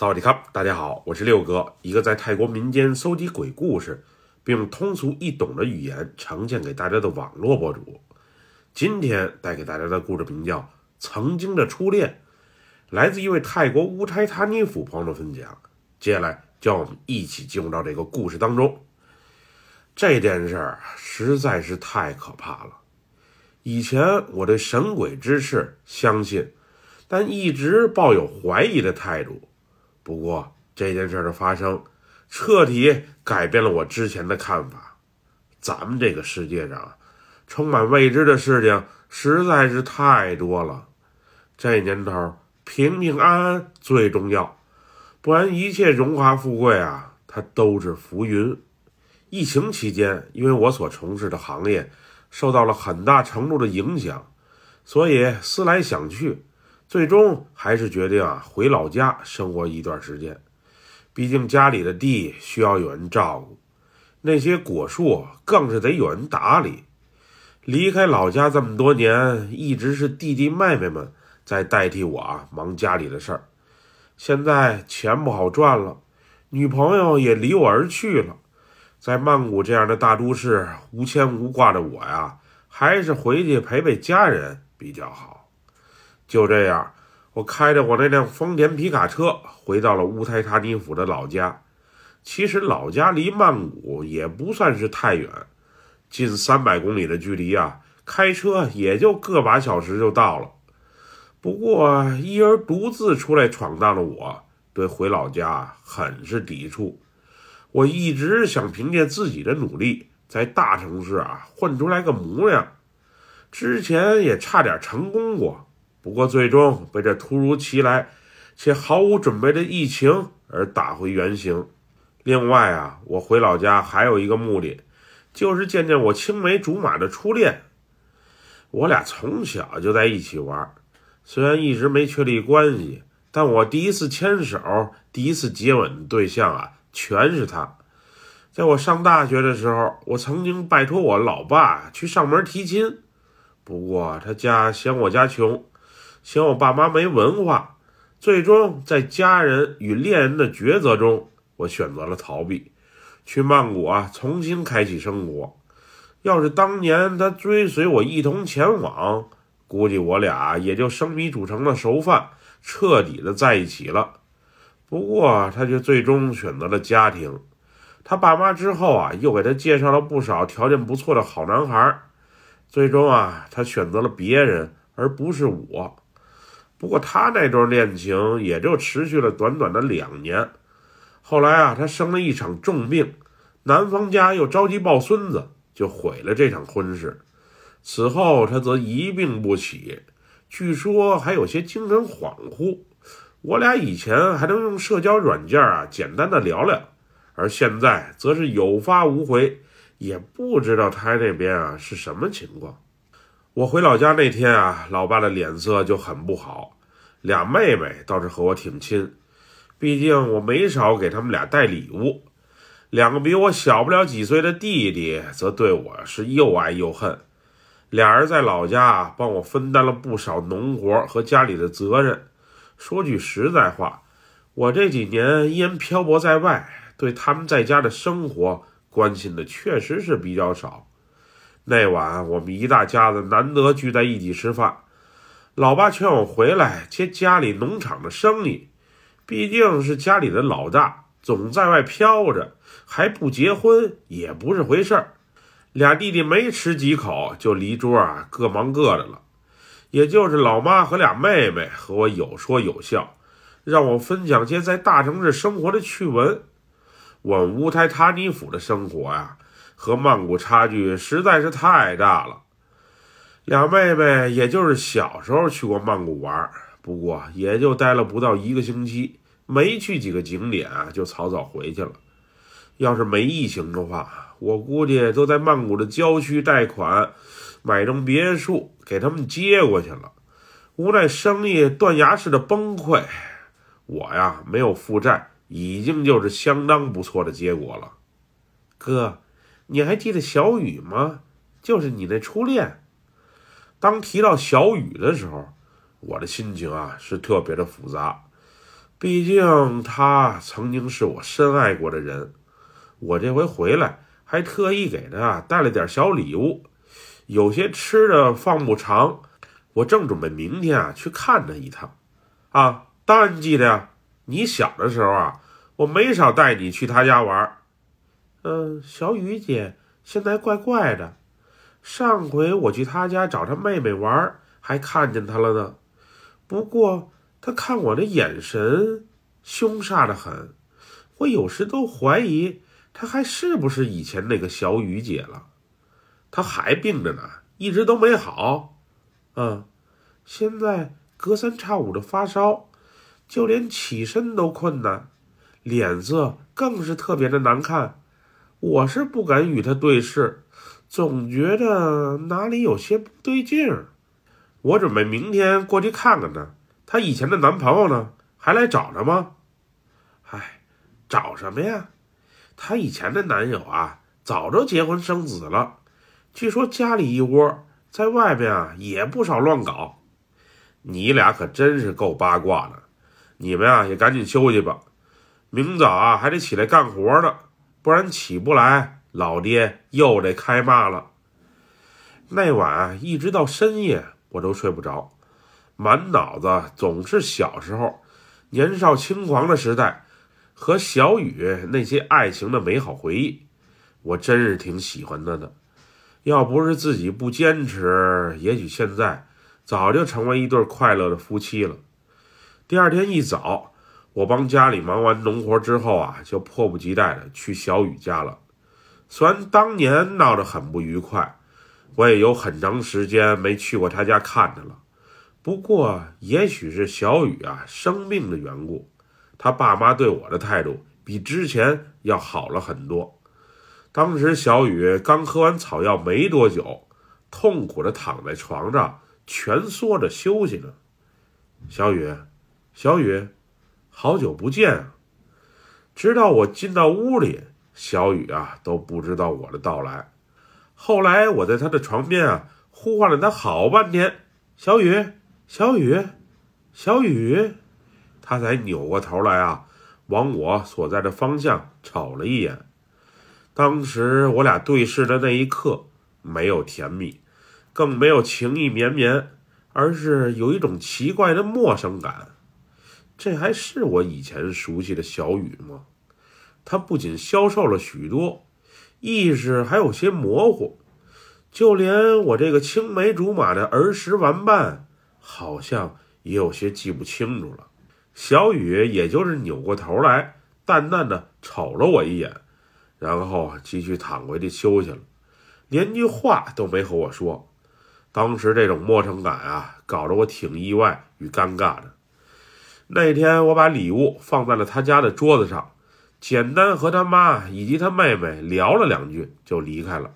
萨瓦迪卡，大家好，我是六哥，一个在泰国民间搜集鬼故事，并用通俗易懂的语言呈现给大家的网络博主。今天带给大家的故事名叫《曾经的初恋》，来自一位泰国乌台塔尼府朋友的分享。接下来，就让我们一起进入到这个故事当中。这件事儿实在是太可怕了。以前我对神鬼之事相信，但一直抱有怀疑的态度。不过这件事的发生，彻底改变了我之前的看法。咱们这个世界上，充满未知的事情实在是太多了。这年头，平平安安最重要，不然一切荣华富贵啊，它都是浮云。疫情期间，因为我所从事的行业受到了很大程度的影响，所以思来想去。最终还是决定啊回老家生活一段时间，毕竟家里的地需要有人照顾，那些果树更是得有人打理。离开老家这么多年，一直是弟弟妹妹们在代替我啊忙家里的事儿。现在钱不好赚了，女朋友也离我而去了，在曼谷这样的大都市无牵无挂的我呀，还是回去陪陪家人比较好。就这样，我开着我那辆丰田皮卡车回到了乌台塔尼府的老家。其实老家离曼谷也不算是太远，近三百公里的距离啊，开车也就个把小时就到了。不过一人独自出来闯荡的我，对回老家很是抵触。我一直想凭借自己的努力，在大城市啊混出来个模样。之前也差点成功过。不过，最终被这突如其来且毫无准备的疫情而打回原形。另外啊，我回老家还有一个目的，就是见见我青梅竹马的初恋。我俩从小就在一起玩，虽然一直没确立关系，但我第一次牵手、第一次接吻的对象啊，全是他。在我上大学的时候，我曾经拜托我老爸去上门提亲，不过他家嫌我家穷。嫌我爸妈没文化，最终在家人与恋人的抉择中，我选择了逃避，去曼谷啊重新开启生活。要是当年他追随我一同前往，估计我俩也就生米煮成了熟饭，彻底的在一起了。不过他却最终选择了家庭，他爸妈之后啊又给他介绍了不少条件不错的好男孩，最终啊他选择了别人而不是我。不过他那段恋情也就持续了短短的两年，后来啊，他生了一场重病，男方家又着急抱孙子，就毁了这场婚事。此后他则一病不起，据说还有些精神恍惚。我俩以前还能用社交软件啊简单的聊聊，而现在则是有发无回，也不知道他那边啊是什么情况。我回老家那天啊，老爸的脸色就很不好。俩妹妹倒是和我挺亲，毕竟我没少给他们俩带礼物。两个比我小不了几岁的弟弟则对我是又爱又恨。俩人在老家帮我分担了不少农活和家里的责任。说句实在话，我这几年因漂泊在外，对他们在家的生活关心的确实是比较少。那晚，我们一大家子难得聚在一起吃饭，老爸劝我回来接家里农场的生意，毕竟是家里的老大，总在外飘着，还不结婚也不是回事儿。俩弟弟没吃几口就离桌啊，各忙各的了。也就是老妈和俩妹妹和我有说有笑，让我分享些在大城市生活的趣闻。我们乌台塔尼府的生活呀。和曼谷差距实在是太大了。两妹妹也就是小时候去过曼谷玩，不过也就待了不到一个星期，没去几个景点啊，就草草回去了。要是没疫情的话，我估计都在曼谷的郊区贷款买栋别墅给他们接过去了。无奈生意断崖式的崩溃，我呀没有负债，已经就是相当不错的结果了，哥。你还记得小雨吗？就是你那初恋。当提到小雨的时候，我的心情啊是特别的复杂。毕竟她曾经是我深爱过的人。我这回回来还特意给她带了点小礼物，有些吃的放不长，我正准备明天啊去看她一趟。啊，当然记得呀。你小的时候啊，我没少带你去他家玩。嗯，小雨姐现在怪怪的。上回我去她家找她妹妹玩，还看见她了呢。不过她看我的眼神凶煞的很，我有时都怀疑他还是不是以前那个小雨姐了。她还病着呢，一直都没好。嗯，现在隔三差五的发烧，就连起身都困难，脸色更是特别的难看。我是不敢与他对视。总觉得哪里有些不对劲儿，我准备明天过去看看她。她以前的男朋友呢，还来找她吗？唉，找什么呀？她以前的男友啊，早就结婚生子了。据说家里一窝，在外面啊也不少乱搞。你俩可真是够八卦的。你们啊也赶紧休息吧，明早啊还得起来干活呢，不然起不来。老爹又得开骂了。那晚一直到深夜，我都睡不着，满脑子总是小时候年少轻狂的时代和小雨那些爱情的美好回忆。我真是挺喜欢他的，要不是自己不坚持，也许现在早就成为一对快乐的夫妻了。第二天一早，我帮家里忙完农活之后啊，就迫不及待的去小雨家了。虽然当年闹得很不愉快，我也有很长时间没去过他家看他了。不过，也许是小雨啊生病的缘故，他爸妈对我的态度比之前要好了很多。当时小雨刚喝完草药没多久，痛苦的躺在床上蜷缩着休息呢。小雨，小雨，好久不见啊！直到我进到屋里。小雨啊，都不知道我的到来。后来我在他的床边啊，呼唤了他好半天：“小雨，小雨，小雨。”他才扭过头来啊，往我所在的方向瞅了一眼。当时我俩对视的那一刻，没有甜蜜，更没有情意绵绵，而是有一种奇怪的陌生感。这还是我以前熟悉的小雨吗？他不仅消瘦了许多，意识还有些模糊，就连我这个青梅竹马的儿时玩伴，好像也有些记不清楚了。小雨也就是扭过头来，淡淡的瞅了我一眼，然后继续躺回去休息了，连句话都没和我说。当时这种陌生感啊，搞得我挺意外与尴尬的。那天我把礼物放在了他家的桌子上。简单和他妈以及他妹妹聊了两句，就离开了。